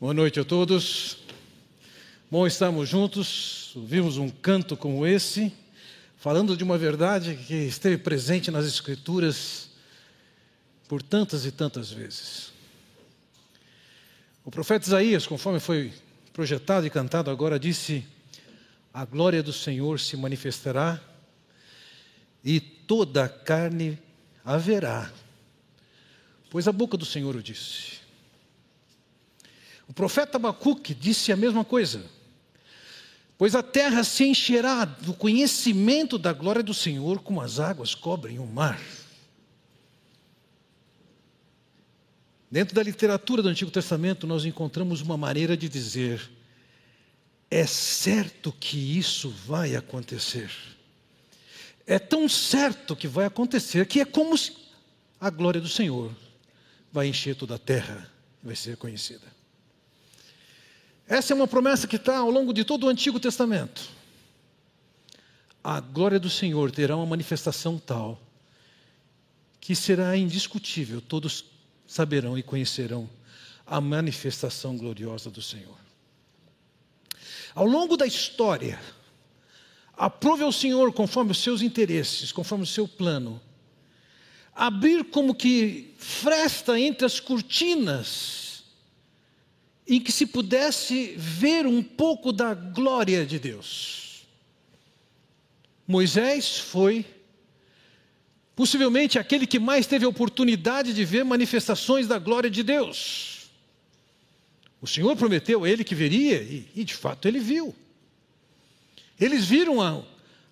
Boa noite a todos. Bom estarmos juntos, ouvimos um canto como esse, falando de uma verdade que esteve presente nas Escrituras por tantas e tantas vezes. O profeta Isaías, conforme foi projetado e cantado agora, disse: A glória do Senhor se manifestará e toda a carne haverá, pois a boca do Senhor o disse. O profeta Abacuque disse a mesma coisa. Pois a terra se encherá do conhecimento da glória do Senhor, como as águas cobrem o mar. Dentro da literatura do Antigo Testamento, nós encontramos uma maneira de dizer: é certo que isso vai acontecer. É tão certo que vai acontecer que é como se a glória do Senhor vai encher toda a terra, vai ser conhecida. Essa é uma promessa que está ao longo de todo o Antigo Testamento. A glória do Senhor terá uma manifestação tal que será indiscutível, todos saberão e conhecerão a manifestação gloriosa do Senhor. Ao longo da história, aprove ao Senhor conforme os seus interesses, conforme o seu plano, abrir como que fresta entre as cortinas em que se pudesse ver um pouco da glória de Deus. Moisés foi possivelmente aquele que mais teve a oportunidade de ver manifestações da glória de Deus. O Senhor prometeu a ele que veria, e, e de fato ele viu. Eles viram a,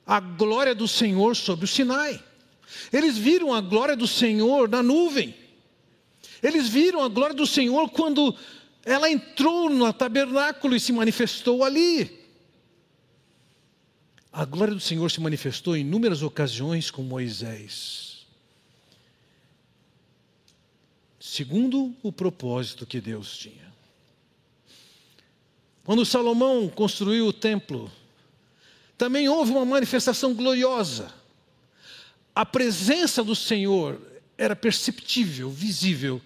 a glória do Senhor sobre o Sinai. Eles viram a glória do Senhor na nuvem. Eles viram a glória do Senhor quando ela entrou no tabernáculo e se manifestou ali. A glória do Senhor se manifestou em inúmeras ocasiões com Moisés. Segundo o propósito que Deus tinha. Quando Salomão construiu o templo, também houve uma manifestação gloriosa. A presença do Senhor era perceptível, visível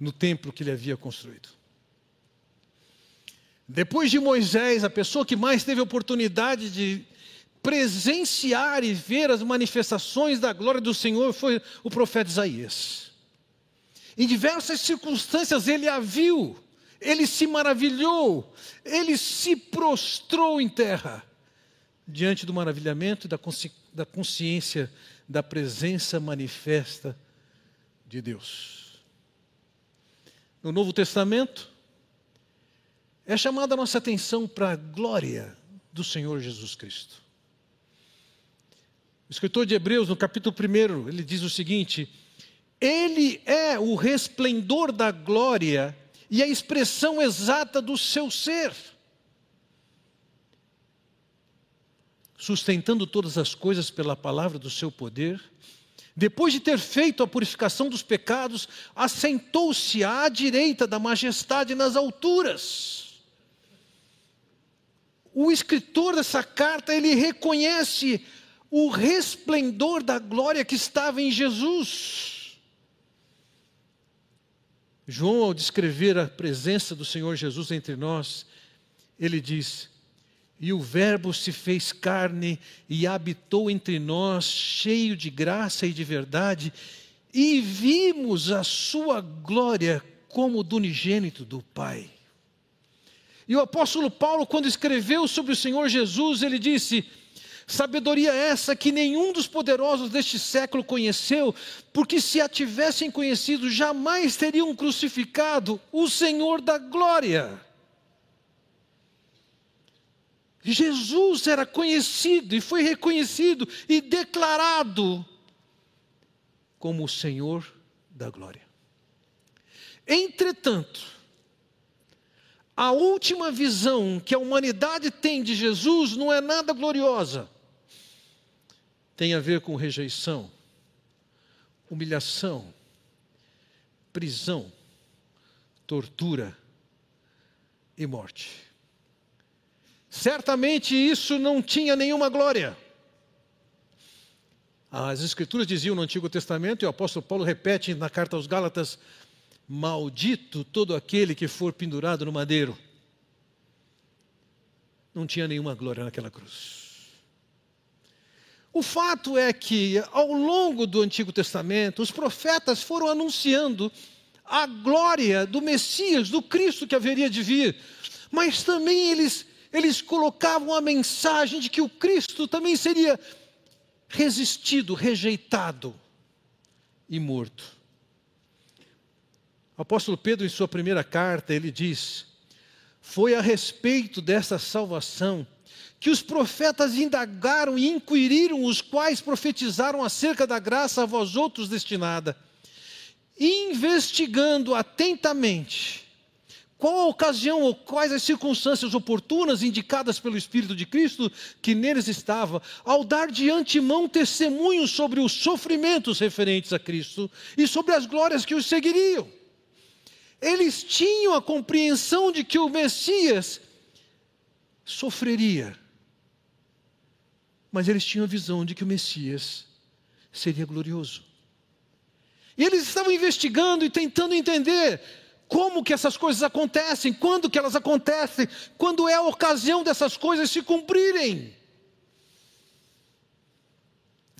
no templo que ele havia construído. Depois de Moisés, a pessoa que mais teve oportunidade de presenciar e ver as manifestações da glória do Senhor foi o profeta Isaías. Em diversas circunstâncias ele a viu, ele se maravilhou, ele se prostrou em terra, diante do maravilhamento e da, consci da consciência da presença manifesta de Deus. No Novo Testamento, é chamada a nossa atenção para a glória do Senhor Jesus Cristo. O escritor de Hebreus, no capítulo 1, ele diz o seguinte: Ele é o resplendor da glória e a expressão exata do seu ser, sustentando todas as coisas pela palavra do seu poder. Depois de ter feito a purificação dos pecados, assentou-se à direita da majestade nas alturas o escritor dessa carta, ele reconhece o resplendor da glória que estava em Jesus. João, ao descrever a presença do Senhor Jesus entre nós, ele diz: E o Verbo se fez carne e habitou entre nós, cheio de graça e de verdade, e vimos a sua glória como do unigênito do Pai. E o apóstolo Paulo, quando escreveu sobre o Senhor Jesus, ele disse: Sabedoria essa que nenhum dos poderosos deste século conheceu, porque se a tivessem conhecido, jamais teriam crucificado o Senhor da glória. Jesus era conhecido e foi reconhecido e declarado como o Senhor da glória. Entretanto, a última visão que a humanidade tem de Jesus não é nada gloriosa. Tem a ver com rejeição, humilhação, prisão, tortura e morte. Certamente isso não tinha nenhuma glória. As Escrituras diziam no Antigo Testamento, e o apóstolo Paulo repete na carta aos Gálatas, Maldito todo aquele que for pendurado no madeiro. Não tinha nenhuma glória naquela cruz. O fato é que, ao longo do Antigo Testamento, os profetas foram anunciando a glória do Messias, do Cristo que haveria de vir, mas também eles, eles colocavam a mensagem de que o Cristo também seria resistido, rejeitado e morto. O apóstolo Pedro, em sua primeira carta, ele diz: Foi a respeito dessa salvação que os profetas indagaram e inquiriram, os quais profetizaram acerca da graça a vós outros destinada, investigando atentamente qual a ocasião ou quais as circunstâncias oportunas indicadas pelo Espírito de Cristo que neles estava, ao dar de antemão testemunho sobre os sofrimentos referentes a Cristo e sobre as glórias que os seguiriam. Eles tinham a compreensão de que o Messias sofreria mas eles tinham a visão de que o Messias seria glorioso. E eles estavam investigando e tentando entender como que essas coisas acontecem, quando que elas acontecem, quando é a ocasião dessas coisas se cumprirem.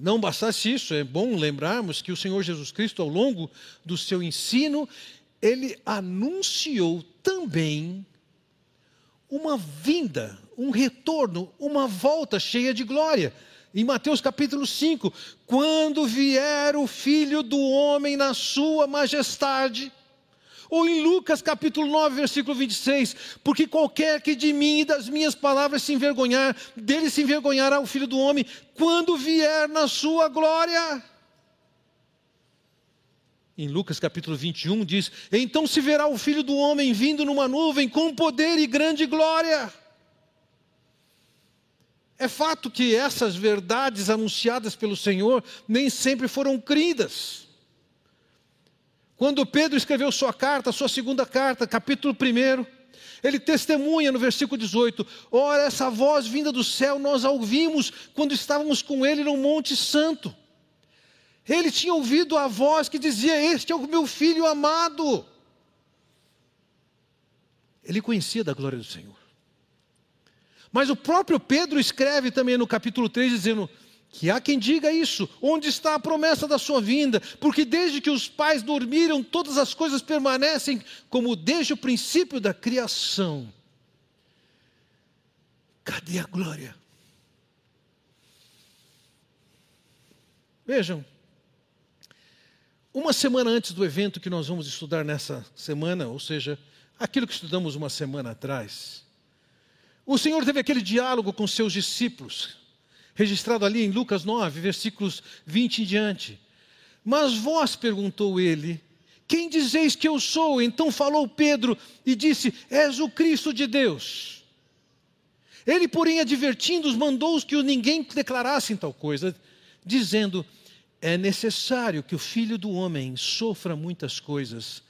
Não bastasse isso, é bom lembrarmos que o Senhor Jesus Cristo, ao longo do seu ensino, ele anunciou também uma vinda, um retorno, uma volta cheia de glória. Em Mateus capítulo 5, quando vier o filho do homem na sua majestade. Ou em Lucas capítulo 9, versículo 26, porque qualquer que de mim e das minhas palavras se envergonhar, dele se envergonhará o filho do homem, quando vier na sua glória em Lucas capítulo 21, diz: Então se verá o filho do homem vindo numa nuvem com poder e grande glória. É fato que essas verdades anunciadas pelo Senhor nem sempre foram cridas. Quando Pedro escreveu sua carta, sua segunda carta, capítulo 1, ele testemunha no versículo 18: Ora, essa voz vinda do céu nós a ouvimos quando estávamos com ele no Monte Santo. Ele tinha ouvido a voz que dizia: Este é o meu filho amado. Ele conhecia da glória do Senhor. Mas o próprio Pedro escreve também no capítulo 3, dizendo: que há quem diga isso, onde está a promessa da sua vinda? Porque desde que os pais dormiram, todas as coisas permanecem como desde o princípio da criação. Cadê a glória? Vejam, uma semana antes do evento que nós vamos estudar nessa semana, ou seja, aquilo que estudamos uma semana atrás, o Senhor teve aquele diálogo com seus discípulos, registrado ali em Lucas 9, versículos 20 em diante. Mas vós, perguntou ele, quem dizeis que eu sou? Então falou Pedro e disse: És o Cristo de Deus. Ele, porém, advertindo-os, mandou-os que ninguém declarassem tal coisa, dizendo: é necessário que o filho do homem sofra muitas coisas,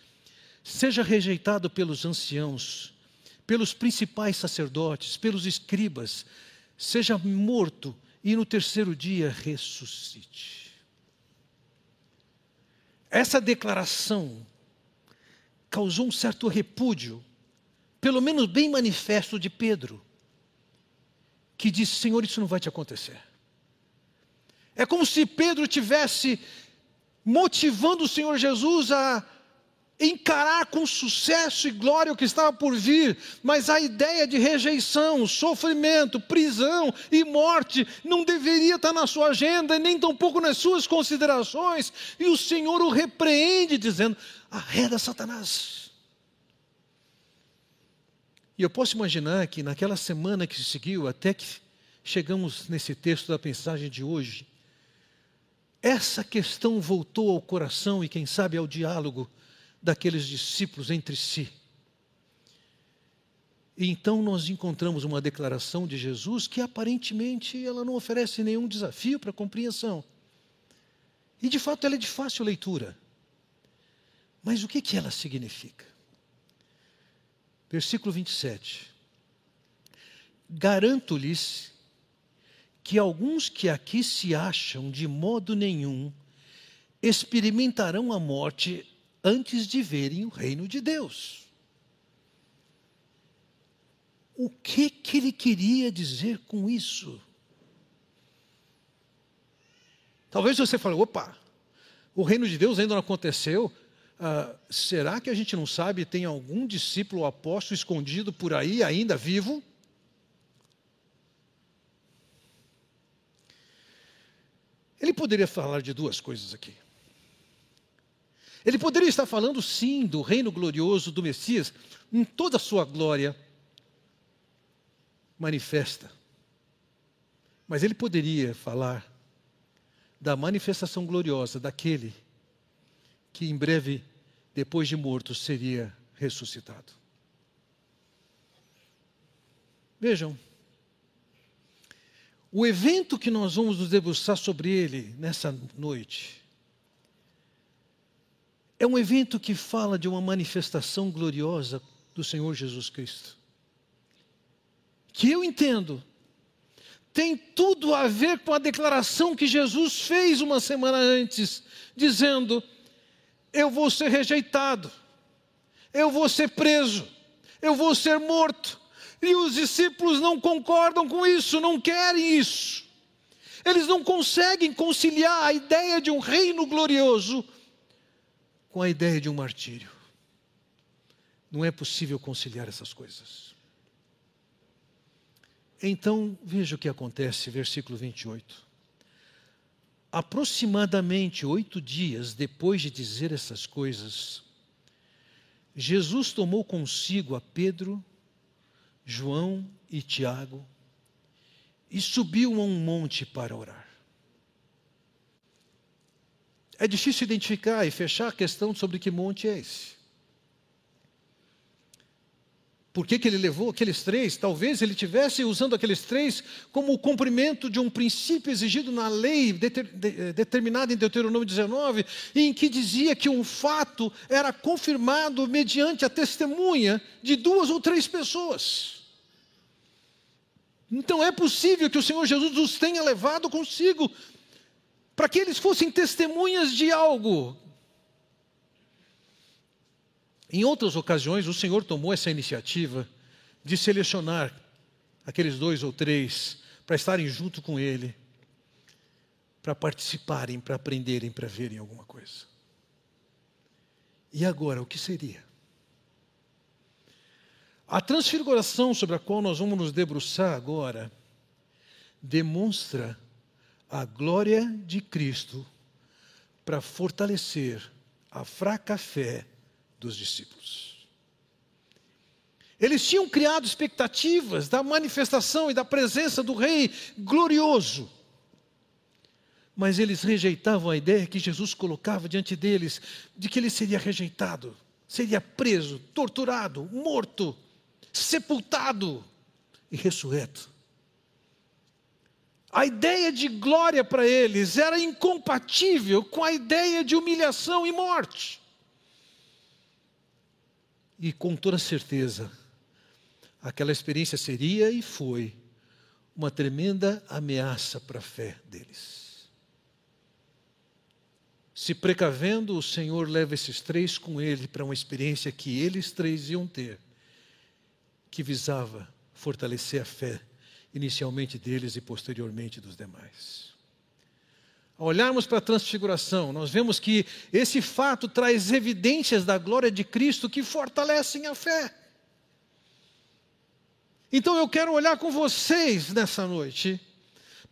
seja rejeitado pelos anciãos, pelos principais sacerdotes, pelos escribas, seja morto e no terceiro dia ressuscite. Essa declaração causou um certo repúdio, pelo menos bem manifesto de Pedro, que disse: Senhor, isso não vai te acontecer. É como se Pedro tivesse motivando o Senhor Jesus a encarar com sucesso e glória o que estava por vir, mas a ideia de rejeição, sofrimento, prisão e morte não deveria estar na sua agenda, nem tampouco nas suas considerações, e o Senhor o repreende, dizendo: arreda Satanás. E eu posso imaginar que naquela semana que se seguiu, até que chegamos nesse texto da mensagem de hoje, essa questão voltou ao coração e, quem sabe, ao diálogo daqueles discípulos entre si. E então nós encontramos uma declaração de Jesus que aparentemente ela não oferece nenhum desafio para compreensão. E de fato ela é de fácil leitura. Mas o que, que ela significa? Versículo 27. Garanto-lhes que alguns que aqui se acham de modo nenhum experimentarão a morte antes de verem o reino de Deus. O que, que ele queria dizer com isso? Talvez você fale, opa, o reino de Deus ainda não aconteceu. Ah, será que a gente não sabe, tem algum discípulo ou apóstolo escondido por aí, ainda vivo? Ele poderia falar de duas coisas aqui. Ele poderia estar falando, sim, do reino glorioso do Messias, em toda a sua glória manifesta. Mas ele poderia falar da manifestação gloriosa daquele que em breve, depois de morto, seria ressuscitado. Vejam, o evento que nós vamos nos debruçar sobre ele nessa noite é um evento que fala de uma manifestação gloriosa do Senhor Jesus Cristo. Que eu entendo tem tudo a ver com a declaração que Jesus fez uma semana antes, dizendo: Eu vou ser rejeitado, eu vou ser preso, eu vou ser morto, e os discípulos não concordam com isso, não querem isso. Eles não conseguem conciliar a ideia de um reino glorioso com a ideia de um martírio. Não é possível conciliar essas coisas. Então, veja o que acontece, versículo 28. Aproximadamente oito dias depois de dizer essas coisas, Jesus tomou consigo a Pedro, João e Tiago, e subiu a um monte para orar. É difícil identificar e fechar a questão sobre que monte é esse. Por que, que ele levou aqueles três? Talvez ele tivesse usando aqueles três como o cumprimento de um princípio exigido na lei eh, determinada em Deuteronômio 19, em que dizia que um fato era confirmado mediante a testemunha de duas ou três pessoas. Então é possível que o Senhor Jesus os tenha levado consigo para que eles fossem testemunhas de algo. Em outras ocasiões, o Senhor tomou essa iniciativa de selecionar aqueles dois ou três para estarem junto com Ele, para participarem, para aprenderem, para verem alguma coisa. E agora, o que seria? A transfiguração sobre a qual nós vamos nos debruçar agora demonstra a glória de Cristo para fortalecer a fraca fé dos discípulos. Eles tinham criado expectativas da manifestação e da presença do Rei glorioso, mas eles rejeitavam a ideia que Jesus colocava diante deles de que ele seria rejeitado, seria preso, torturado, morto sepultado e ressurreto. A ideia de glória para eles era incompatível com a ideia de humilhação e morte. E com toda certeza, aquela experiência seria e foi uma tremenda ameaça para a fé deles. Se precavendo, o Senhor leva esses três com ele para uma experiência que eles três iam ter que visava fortalecer a fé, inicialmente deles e posteriormente dos demais. Ao olharmos para a transfiguração, nós vemos que esse fato traz evidências da glória de Cristo que fortalecem a fé. Então eu quero olhar com vocês nessa noite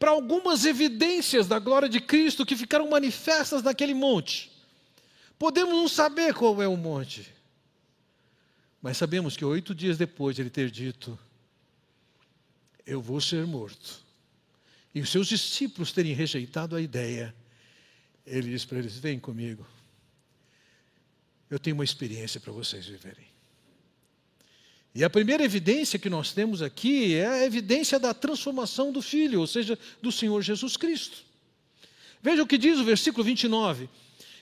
para algumas evidências da glória de Cristo que ficaram manifestas naquele monte. Podemos não saber qual é o monte, mas sabemos que oito dias depois de ele ter dito: Eu vou ser morto, e os seus discípulos terem rejeitado a ideia, ele disse para eles: Vem comigo, eu tenho uma experiência para vocês viverem. E a primeira evidência que nós temos aqui é a evidência da transformação do Filho, ou seja, do Senhor Jesus Cristo. Veja o que diz o versículo 29.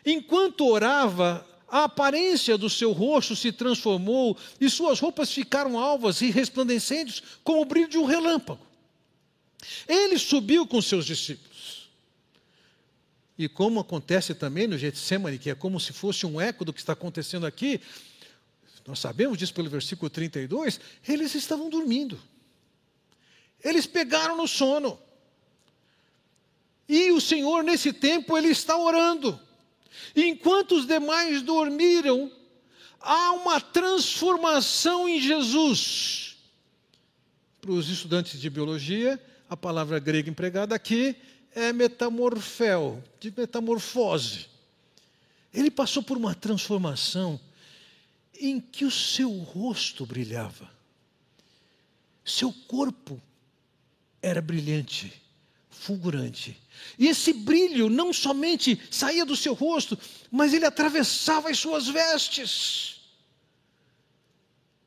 Enquanto orava, a aparência do seu rosto se transformou e suas roupas ficaram alvas e resplandecentes como o brilho de um relâmpago. Ele subiu com seus discípulos. e como acontece também no Getsemane, que é como se fosse um eco do que está acontecendo aqui, nós sabemos disso pelo versículo 32, eles estavam dormindo. Eles pegaram no sono. E o Senhor, nesse tempo, ele está orando. Enquanto os demais dormiram, há uma transformação em Jesus. Para os estudantes de biologia, a palavra grega empregada aqui é metamorfel, de metamorfose. Ele passou por uma transformação em que o seu rosto brilhava, seu corpo era brilhante, fulgurante. E esse brilho não somente saía do seu rosto, mas ele atravessava as suas vestes.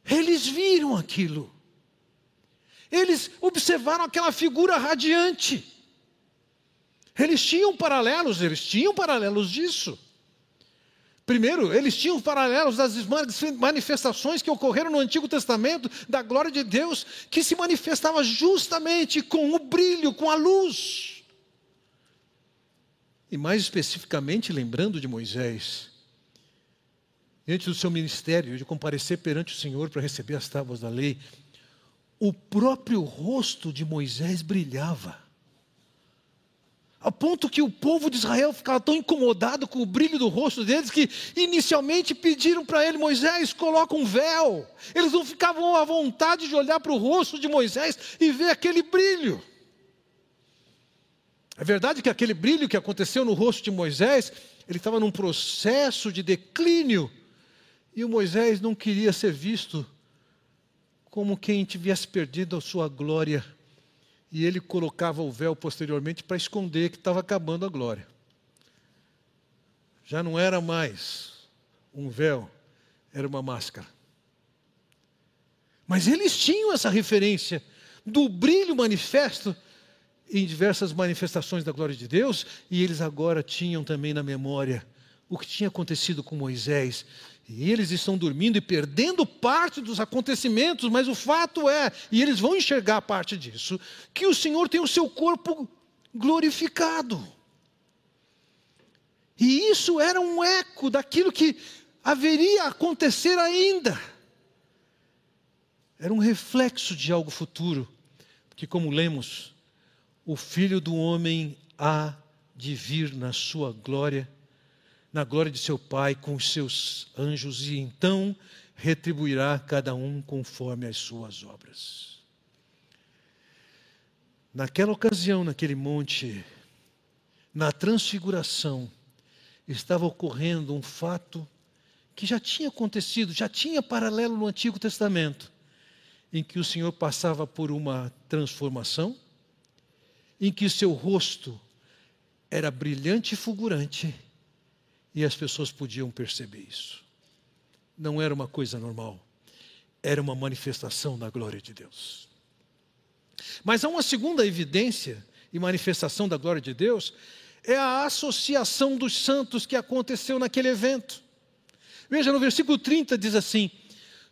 Eles viram aquilo. Eles observaram aquela figura radiante. Eles tinham paralelos, eles tinham paralelos disso. Primeiro, eles tinham paralelos das manifestações que ocorreram no Antigo Testamento da glória de Deus, que se manifestava justamente com o brilho, com a luz. E mais especificamente, lembrando de Moisés, diante do seu ministério, de comparecer perante o Senhor para receber as tábuas da lei, o próprio rosto de Moisés brilhava. A ponto que o povo de Israel ficava tão incomodado com o brilho do rosto deles que inicialmente pediram para ele, Moisés, coloca um véu. Eles não ficavam à vontade de olhar para o rosto de Moisés e ver aquele brilho. É verdade que aquele brilho que aconteceu no rosto de Moisés, ele estava num processo de declínio, e o Moisés não queria ser visto como quem tivesse perdido a sua glória. E ele colocava o véu posteriormente para esconder que estava acabando a glória. Já não era mais um véu, era uma máscara. Mas eles tinham essa referência do brilho manifesto em diversas manifestações da glória de Deus, e eles agora tinham também na memória o que tinha acontecido com Moisés. E eles estão dormindo e perdendo parte dos acontecimentos, mas o fato é, e eles vão enxergar parte disso, que o Senhor tem o seu corpo glorificado. E isso era um eco daquilo que haveria acontecer ainda. Era um reflexo de algo futuro, que, como lemos, o filho do homem há de vir na sua glória, na glória de seu Pai com os seus anjos, e então retribuirá cada um conforme as suas obras. Naquela ocasião, naquele monte, na transfiguração, estava ocorrendo um fato que já tinha acontecido, já tinha paralelo no Antigo Testamento, em que o Senhor passava por uma transformação em que seu rosto era brilhante e fulgurante, e as pessoas podiam perceber isso. Não era uma coisa normal, era uma manifestação da glória de Deus. Mas há uma segunda evidência e manifestação da glória de Deus, é a associação dos santos que aconteceu naquele evento. Veja, no versículo 30 diz assim: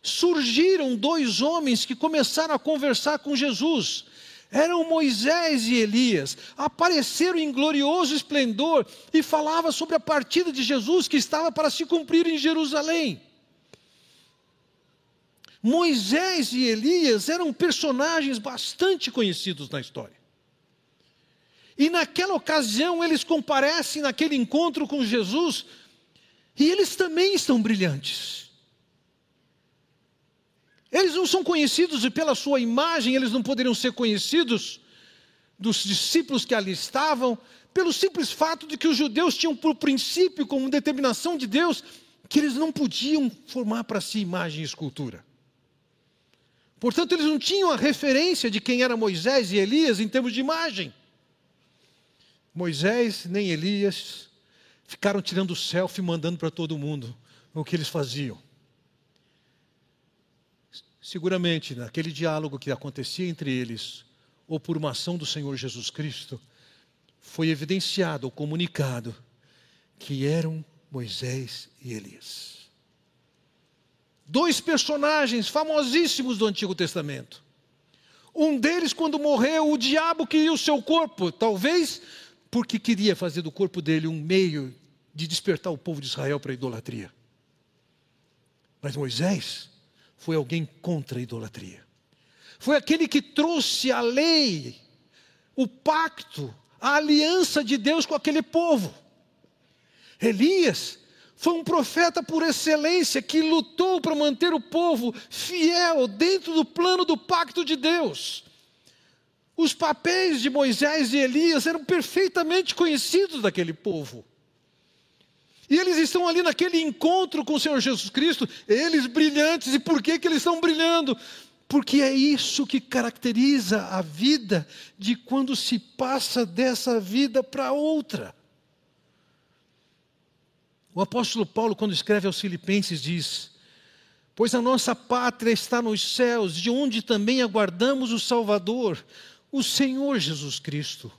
Surgiram dois homens que começaram a conversar com Jesus eram Moisés e Elias, apareceram em glorioso esplendor e falava sobre a partida de Jesus que estava para se cumprir em Jerusalém. Moisés e Elias eram personagens bastante conhecidos na história. E naquela ocasião eles comparecem naquele encontro com Jesus e eles também estão brilhantes. Eles não são conhecidos e pela sua imagem eles não poderiam ser conhecidos dos discípulos que ali estavam, pelo simples fato de que os judeus tinham por princípio, como determinação de Deus, que eles não podiam formar para si imagem e escultura. Portanto, eles não tinham a referência de quem era Moisés e Elias em termos de imagem. Moisés nem Elias ficaram tirando selfie e mandando para todo mundo o que eles faziam. Seguramente, naquele diálogo que acontecia entre eles, ou por uma ação do Senhor Jesus Cristo, foi evidenciado ou comunicado que eram Moisés e Elias. Dois personagens famosíssimos do Antigo Testamento. Um deles, quando morreu, o diabo queria o seu corpo, talvez porque queria fazer do corpo dele um meio de despertar o povo de Israel para a idolatria. Mas Moisés foi alguém contra a idolatria. Foi aquele que trouxe a lei, o pacto, a aliança de Deus com aquele povo. Elias foi um profeta por excelência que lutou para manter o povo fiel dentro do plano do pacto de Deus. Os papéis de Moisés e Elias eram perfeitamente conhecidos daquele povo. E eles estão ali naquele encontro com o Senhor Jesus Cristo, eles brilhantes, e por que, que eles estão brilhando? Porque é isso que caracteriza a vida de quando se passa dessa vida para outra. O apóstolo Paulo, quando escreve aos Filipenses, diz: Pois a nossa pátria está nos céus, de onde também aguardamos o Salvador, o Senhor Jesus Cristo,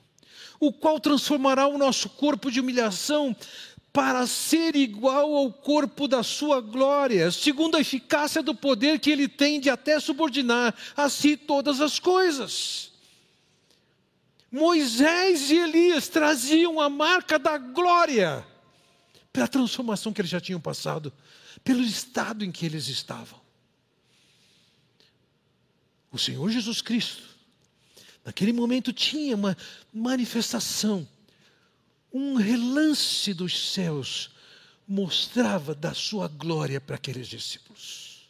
o qual transformará o nosso corpo de humilhação para ser igual ao corpo da sua glória, segundo a eficácia do poder que ele tem de até subordinar a si todas as coisas. Moisés e Elias traziam a marca da glória pela transformação que eles já tinham passado, pelo estado em que eles estavam. O Senhor Jesus Cristo, naquele momento, tinha uma manifestação um relance dos céus mostrava da sua glória para aqueles discípulos.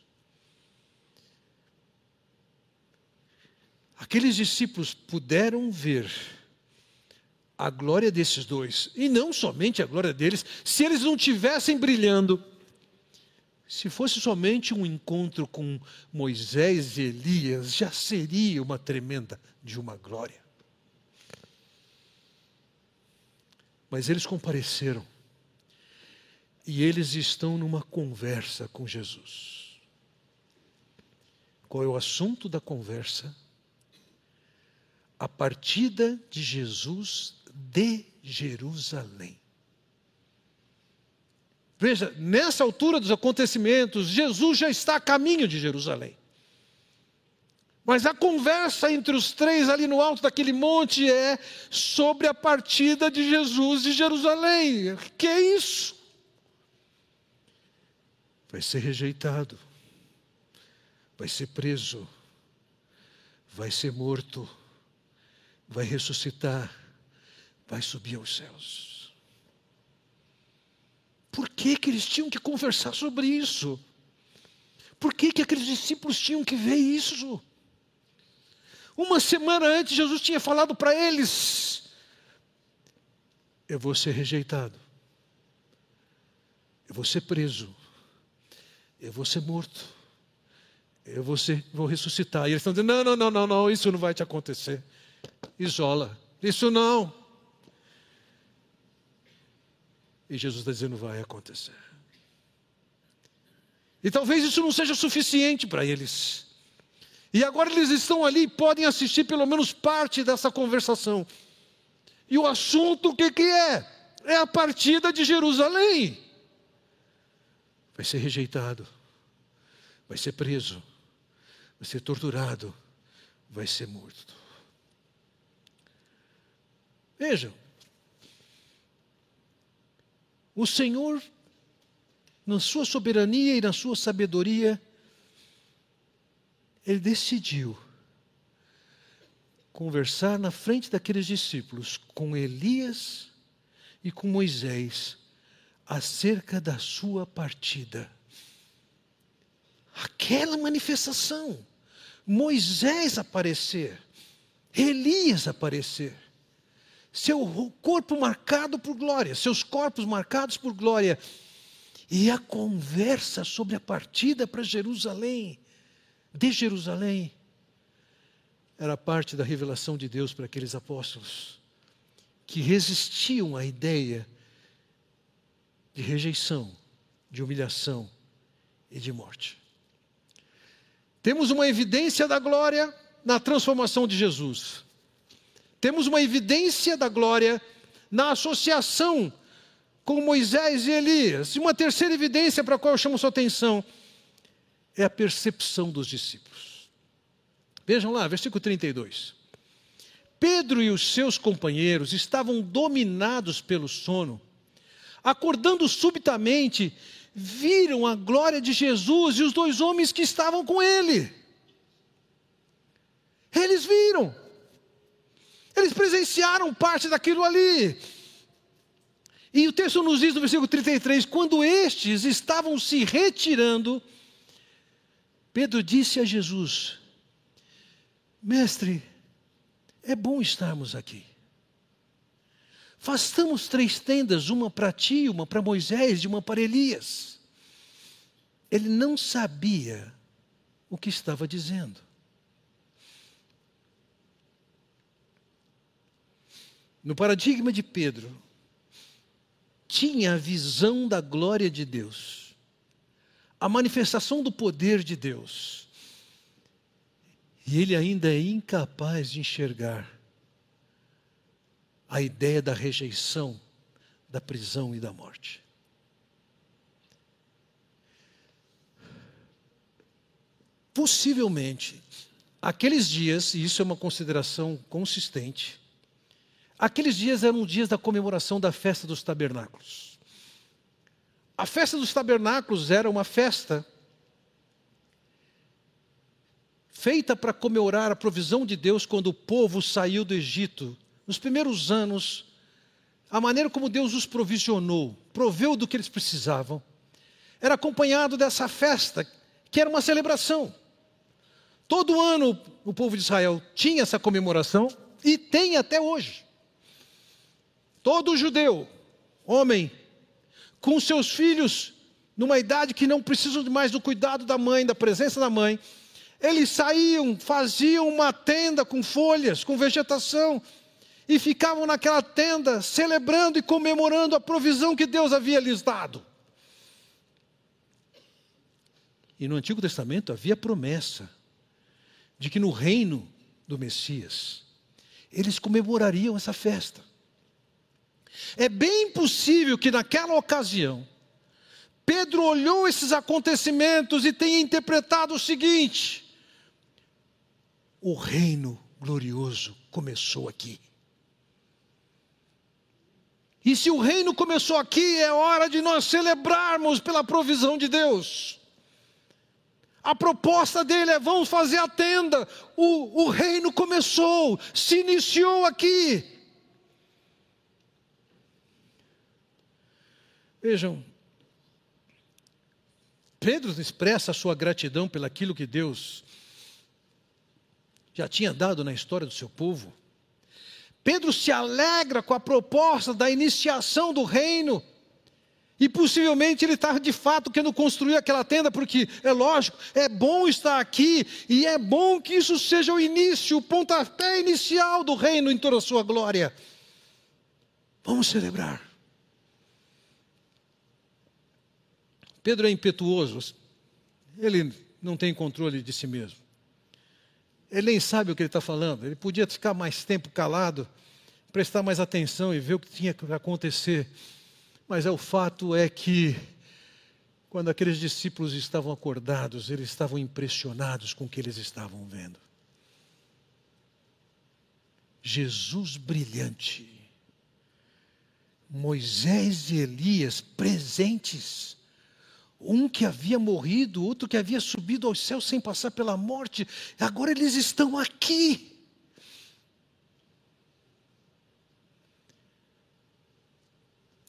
Aqueles discípulos puderam ver a glória desses dois, e não somente a glória deles, se eles não tivessem brilhando. Se fosse somente um encontro com Moisés e Elias, já seria uma tremenda de uma glória. Mas eles compareceram. E eles estão numa conversa com Jesus. Qual é o assunto da conversa? A partida de Jesus de Jerusalém. Veja, nessa altura dos acontecimentos, Jesus já está a caminho de Jerusalém. Mas a conversa entre os três ali no alto daquele monte é sobre a partida de Jesus de Jerusalém. Que é isso? Vai ser rejeitado, vai ser preso, vai ser morto, vai ressuscitar, vai subir aos céus. Por que, que eles tinham que conversar sobre isso? Por que, que aqueles discípulos tinham que ver isso? Uma semana antes, Jesus tinha falado para eles: Eu vou ser rejeitado, eu vou ser preso, eu vou ser morto, eu vou, ser, vou ressuscitar. E eles estão dizendo: Não, não, não, não, não, isso não vai te acontecer. Isola, isso não. E Jesus está dizendo: Vai acontecer. E talvez isso não seja suficiente para eles. E agora eles estão ali e podem assistir pelo menos parte dessa conversação. E o assunto o que, que é? É a partida de Jerusalém. Vai ser rejeitado, vai ser preso, vai ser torturado, vai ser morto. Vejam, o Senhor, na sua soberania e na sua sabedoria, ele decidiu conversar na frente daqueles discípulos com Elias e com Moisés acerca da sua partida. Aquela manifestação, Moisés aparecer, Elias aparecer, seu corpo marcado por glória, seus corpos marcados por glória, e a conversa sobre a partida para Jerusalém de Jerusalém era parte da revelação de Deus para aqueles apóstolos que resistiam à ideia de rejeição, de humilhação e de morte. Temos uma evidência da glória na transformação de Jesus. Temos uma evidência da glória na associação com Moisés e Elias. E uma terceira evidência para a qual eu chamo sua atenção é a percepção dos discípulos. Vejam lá, versículo 32. Pedro e os seus companheiros estavam dominados pelo sono. Acordando subitamente, viram a glória de Jesus e os dois homens que estavam com ele. Eles viram. Eles presenciaram parte daquilo ali. E o texto nos diz no versículo 33: quando estes estavam se retirando, Pedro disse a Jesus: Mestre, é bom estarmos aqui. Façamos três tendas, uma para ti, uma para Moisés e uma para Elias. Ele não sabia o que estava dizendo. No paradigma de Pedro, tinha a visão da glória de Deus, a manifestação do poder de Deus. E ele ainda é incapaz de enxergar a ideia da rejeição, da prisão e da morte. Possivelmente, aqueles dias, e isso é uma consideração consistente, aqueles dias eram dias da comemoração da festa dos tabernáculos. A festa dos tabernáculos era uma festa feita para comemorar a provisão de Deus quando o povo saiu do Egito nos primeiros anos, a maneira como Deus os provisionou, proveu do que eles precisavam, era acompanhado dessa festa, que era uma celebração. Todo ano o povo de Israel tinha essa comemoração e tem até hoje. Todo judeu, homem, com seus filhos, numa idade que não precisam mais do cuidado da mãe, da presença da mãe, eles saíam, faziam uma tenda com folhas, com vegetação, e ficavam naquela tenda celebrando e comemorando a provisão que Deus havia lhes dado. E no Antigo Testamento havia promessa de que no reino do Messias eles comemorariam essa festa. É bem possível que naquela ocasião Pedro olhou esses acontecimentos e tenha interpretado o seguinte: o reino glorioso começou aqui. E se o reino começou aqui, é hora de nós celebrarmos pela provisão de Deus. A proposta dele é: vamos fazer a tenda. O, o reino começou, se iniciou aqui. Vejam, Pedro expressa a sua gratidão pelaquilo que Deus já tinha dado na história do seu povo. Pedro se alegra com a proposta da iniciação do reino. E possivelmente ele está de fato querendo construir aquela tenda, porque é lógico, é bom estar aqui, e é bom que isso seja o início, o pontapé inicial do reino em toda a sua glória. Vamos celebrar. Pedro é impetuoso, ele não tem controle de si mesmo. Ele nem sabe o que ele está falando. Ele podia ficar mais tempo calado, prestar mais atenção e ver o que tinha que acontecer. Mas é, o fato é que, quando aqueles discípulos estavam acordados, eles estavam impressionados com o que eles estavam vendo. Jesus brilhante, Moisés e Elias presentes um que havia morrido, outro que havia subido aos céus sem passar pela morte, agora eles estão aqui.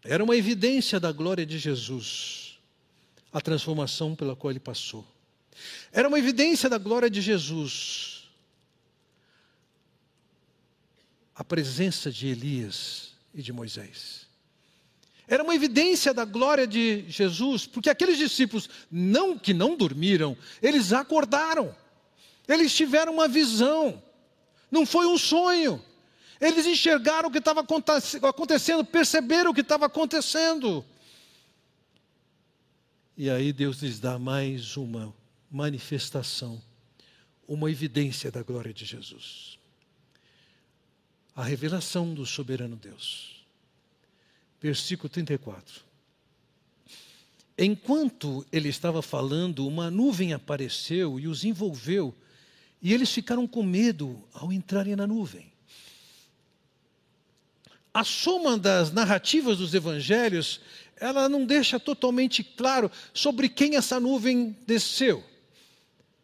Era uma evidência da glória de Jesus, a transformação pela qual ele passou. Era uma evidência da glória de Jesus, a presença de Elias e de Moisés. Era uma evidência da glória de Jesus, porque aqueles discípulos, não que não dormiram, eles acordaram. Eles tiveram uma visão. Não foi um sonho. Eles enxergaram o que estava acontecendo, perceberam o que estava acontecendo. E aí Deus lhes dá mais uma manifestação, uma evidência da glória de Jesus. A revelação do soberano Deus versículo 34. Enquanto ele estava falando, uma nuvem apareceu e os envolveu, e eles ficaram com medo ao entrarem na nuvem. a soma das narrativas dos evangelhos, ela não deixa totalmente claro sobre quem essa nuvem desceu.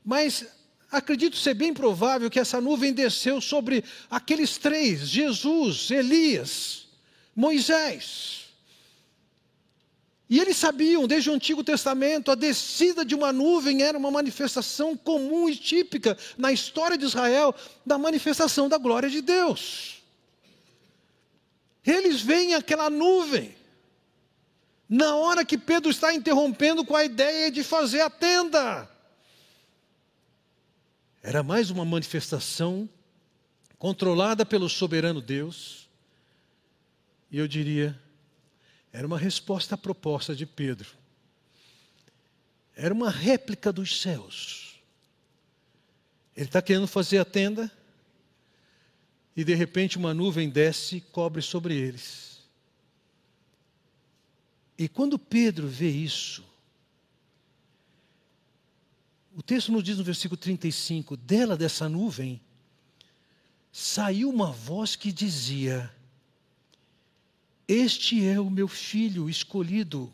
Mas acredito ser bem provável que essa nuvem desceu sobre aqueles três: Jesus, Elias, Moisés. E eles sabiam, desde o Antigo Testamento, a descida de uma nuvem era uma manifestação comum e típica na história de Israel da manifestação da glória de Deus. Eles veem aquela nuvem, na hora que Pedro está interrompendo com a ideia de fazer a tenda. Era mais uma manifestação controlada pelo soberano Deus, e eu diria, era uma resposta à proposta de Pedro. Era uma réplica dos céus. Ele está querendo fazer a tenda, e de repente uma nuvem desce e cobre sobre eles. E quando Pedro vê isso, o texto nos diz no versículo 35: dela, dessa nuvem, saiu uma voz que dizia: Este é o meu filho escolhido,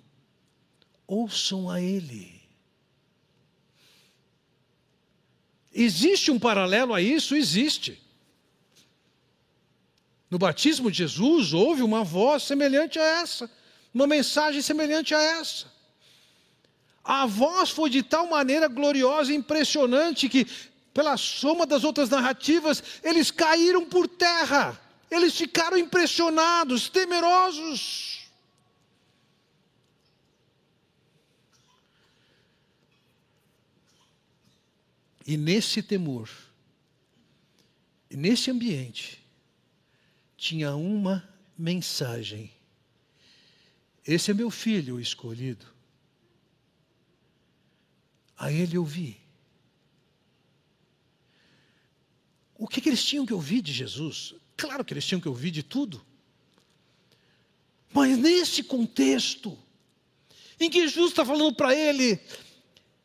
ouçam a ele. Existe um paralelo a isso? Existe. No batismo de Jesus, houve uma voz semelhante a essa, uma mensagem semelhante a essa. A voz foi de tal maneira gloriosa e impressionante que, pela soma das outras narrativas, eles caíram por terra, eles ficaram impressionados, temerosos. E nesse temor, e nesse ambiente, tinha uma mensagem: Esse é meu filho escolhido. A ele ouvi. O que, que eles tinham que ouvir de Jesus? Claro que eles tinham que ouvir de tudo. Mas nesse contexto, em que Jesus está falando para ele: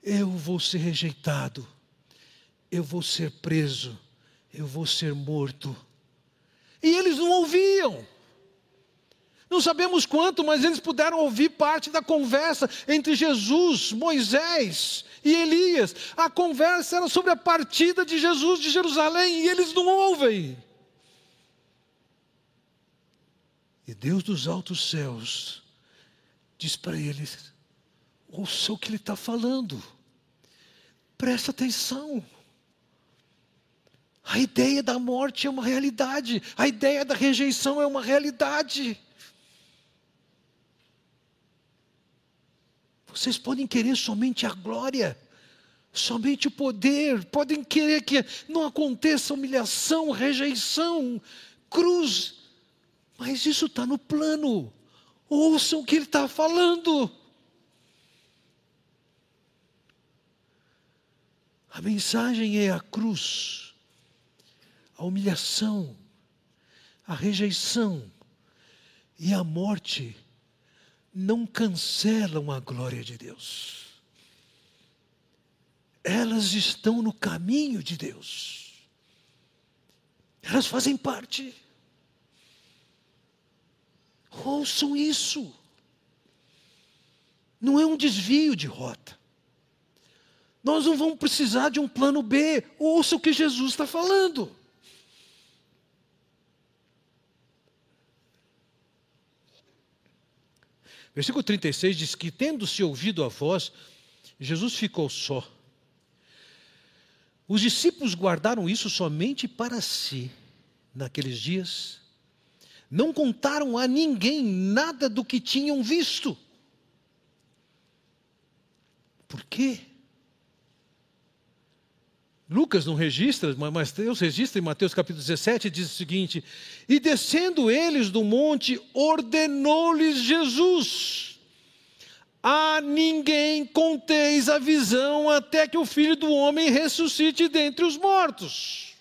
Eu vou ser rejeitado, eu vou ser preso, eu vou ser morto e eles não ouviam. Não sabemos quanto, mas eles puderam ouvir parte da conversa entre Jesus, Moisés e Elias. A conversa era sobre a partida de Jesus de Jerusalém e eles não ouvem. E Deus dos altos céus diz para eles: ouça o que ele está falando, presta atenção. A ideia da morte é uma realidade, a ideia da rejeição é uma realidade. Vocês podem querer somente a glória, somente o poder, podem querer que não aconteça humilhação, rejeição, cruz, mas isso está no plano. Ouçam o que ele está falando. A mensagem é a cruz a humilhação, a rejeição e a morte não cancelam a glória de Deus. Elas estão no caminho de Deus. Elas fazem parte. Ouçam isso. Não é um desvio de rota. Nós não vamos precisar de um plano B. Ouça o que Jesus está falando. Versículo 36 diz que, tendo-se ouvido a voz, Jesus ficou só. Os discípulos guardaram isso somente para si naqueles dias. Não contaram a ninguém nada do que tinham visto. Por quê? Lucas não registra, mas Mateus registra em Mateus capítulo 17, diz o seguinte: E descendo eles do monte, ordenou-lhes Jesus: A ninguém conteis a visão até que o filho do homem ressuscite dentre os mortos.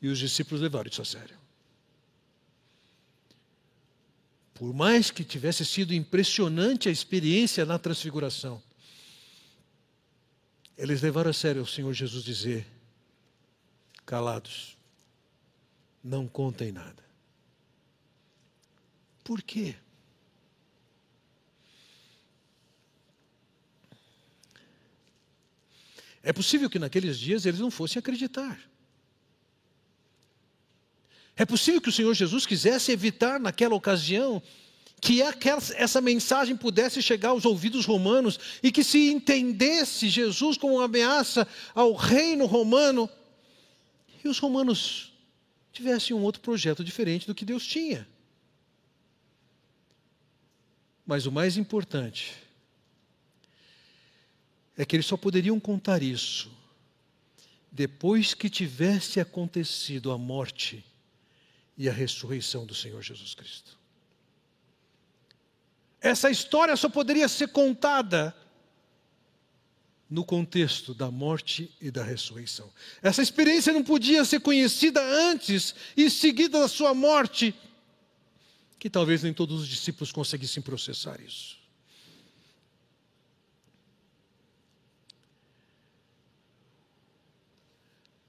E os discípulos levaram isso a sério. Por mais que tivesse sido impressionante a experiência na transfiguração, eles levaram a sério o Senhor Jesus dizer: calados, não contem nada. Por quê? É possível que naqueles dias eles não fossem acreditar. É possível que o Senhor Jesus quisesse evitar naquela ocasião que essa mensagem pudesse chegar aos ouvidos romanos e que se entendesse Jesus como uma ameaça ao reino romano e os romanos tivessem um outro projeto diferente do que Deus tinha. Mas o mais importante é que eles só poderiam contar isso depois que tivesse acontecido a morte e a ressurreição do Senhor Jesus Cristo. Essa história só poderia ser contada no contexto da morte e da ressurreição. Essa experiência não podia ser conhecida antes e seguida da sua morte, que talvez nem todos os discípulos conseguissem processar isso.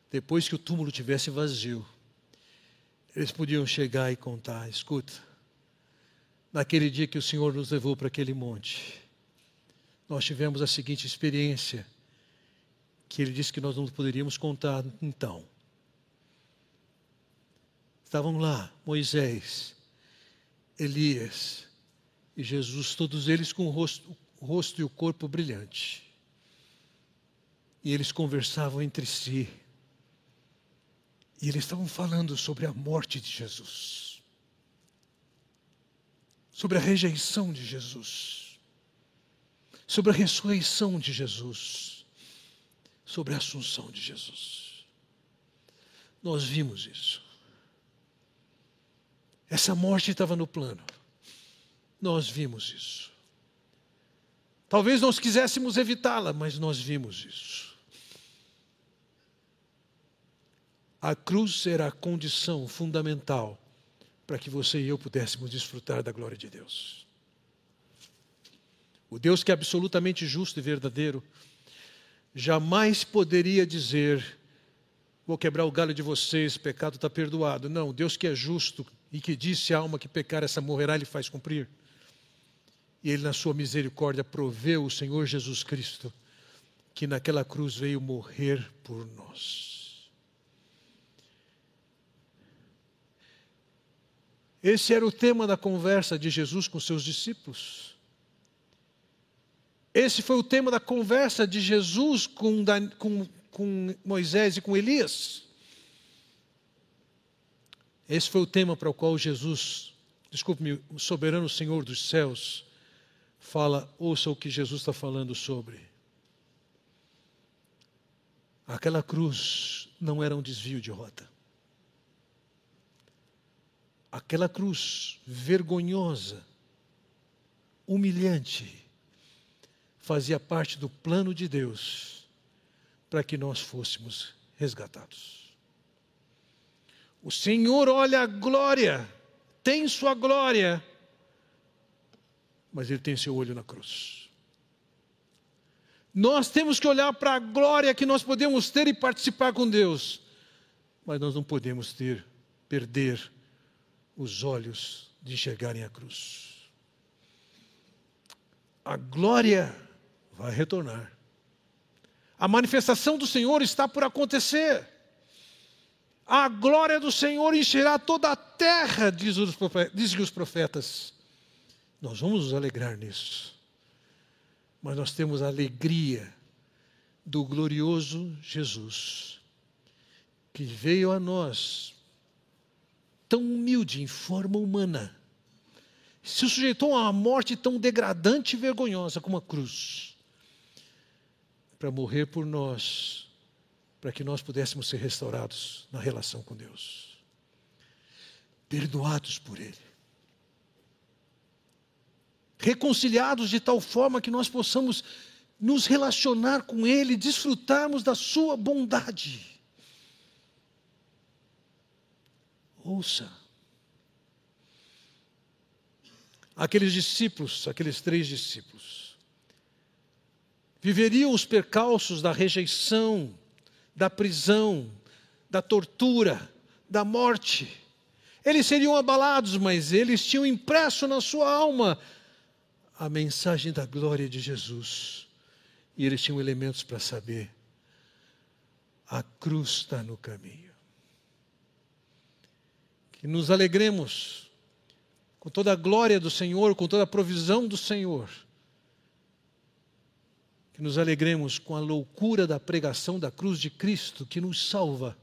Depois que o túmulo tivesse vazio, eles podiam chegar e contar: escuta, naquele dia que o Senhor nos levou para aquele monte, nós tivemos a seguinte experiência, que ele disse que nós não poderíamos contar então. Estavam lá Moisés, Elias e Jesus, todos eles com o rosto, o rosto e o corpo brilhante. E eles conversavam entre si. E eles estavam falando sobre a morte de Jesus, sobre a rejeição de Jesus, sobre a ressurreição de Jesus, sobre a assunção de Jesus. Nós vimos isso. Essa morte estava no plano. Nós vimos isso. Talvez nós quiséssemos evitá-la, mas nós vimos isso. A cruz era a condição fundamental para que você e eu pudéssemos desfrutar da glória de Deus. O Deus que é absolutamente justo e verdadeiro, jamais poderia dizer: Vou quebrar o galho de vocês, pecado está perdoado. Não, Deus que é justo e que disse a alma que pecar, essa morrerá, ele faz cumprir. E ele, na sua misericórdia, proveu o Senhor Jesus Cristo, que naquela cruz veio morrer por nós. Esse era o tema da conversa de Jesus com seus discípulos. Esse foi o tema da conversa de Jesus com, com, com Moisés e com Elias. Esse foi o tema para o qual Jesus, desculpe-me, o soberano Senhor dos céus, fala, ouça o que Jesus está falando sobre. Aquela cruz não era um desvio de rota aquela cruz vergonhosa, humilhante, fazia parte do plano de Deus para que nós fôssemos resgatados. O Senhor olha a glória, tem sua glória, mas Ele tem seu olho na cruz. Nós temos que olhar para a glória que nós podemos ter e participar com Deus, mas nós não podemos ter, perder os olhos de enxergarem a cruz. A glória vai retornar. A manifestação do Senhor está por acontecer. A glória do Senhor encherá toda a terra, diz os profetas. Dizem os profetas. Nós vamos nos alegrar nisso. Mas nós temos a alegria do glorioso Jesus, que veio a nós tão humilde, em forma humana, se sujeitou a uma morte tão degradante e vergonhosa como a cruz, para morrer por nós, para que nós pudéssemos ser restaurados na relação com Deus, perdoados por Ele, reconciliados de tal forma que nós possamos nos relacionar com Ele, desfrutarmos da Sua bondade. Ouça. Aqueles discípulos, aqueles três discípulos, viveriam os percalços da rejeição, da prisão, da tortura, da morte. Eles seriam abalados, mas eles tinham impresso na sua alma a mensagem da glória de Jesus. E eles tinham elementos para saber: a cruz está no caminho. Que nos alegremos com toda a glória do Senhor, com toda a provisão do Senhor. Que nos alegremos com a loucura da pregação da cruz de Cristo que nos salva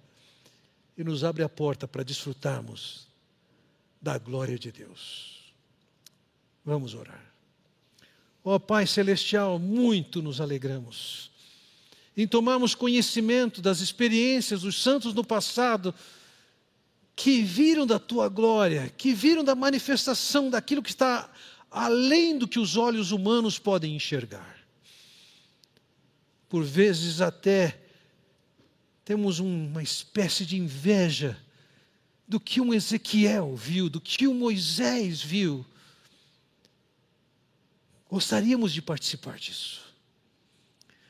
e nos abre a porta para desfrutarmos da glória de Deus. Vamos orar. Ó oh, Pai Celestial, muito nos alegramos em tomarmos conhecimento das experiências dos santos no passado, que viram da tua glória, que viram da manifestação daquilo que está além do que os olhos humanos podem enxergar. Por vezes até temos uma espécie de inveja do que um Ezequiel viu, do que um Moisés viu. Gostaríamos de participar disso.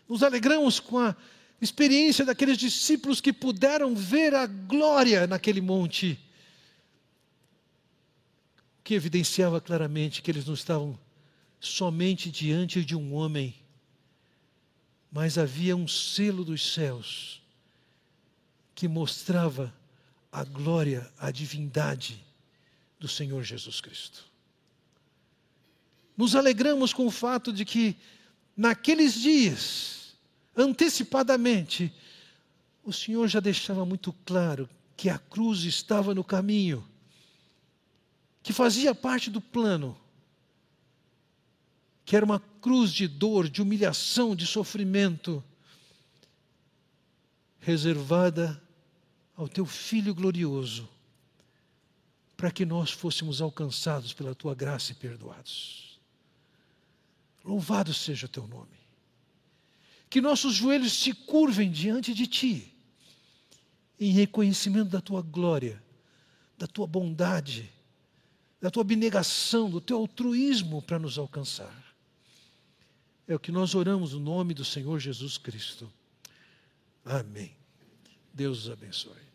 Nos alegramos com a experiência daqueles discípulos que puderam ver a glória naquele monte, que evidenciava claramente que eles não estavam somente diante de um homem, mas havia um selo dos céus que mostrava a glória, a divindade do Senhor Jesus Cristo. Nos alegramos com o fato de que, naqueles dias, antecipadamente, o Senhor já deixava muito claro que a cruz estava no caminho, que fazia parte do plano, que era uma cruz de dor, de humilhação, de sofrimento, reservada ao teu Filho glorioso, para que nós fôssemos alcançados pela tua graça e perdoados. Louvado seja o teu nome. Que nossos joelhos se curvem diante de ti, em reconhecimento da tua glória, da tua bondade, da tua abnegação, do teu altruísmo para nos alcançar. É o que nós oramos no nome do Senhor Jesus Cristo. Amém. Deus os abençoe.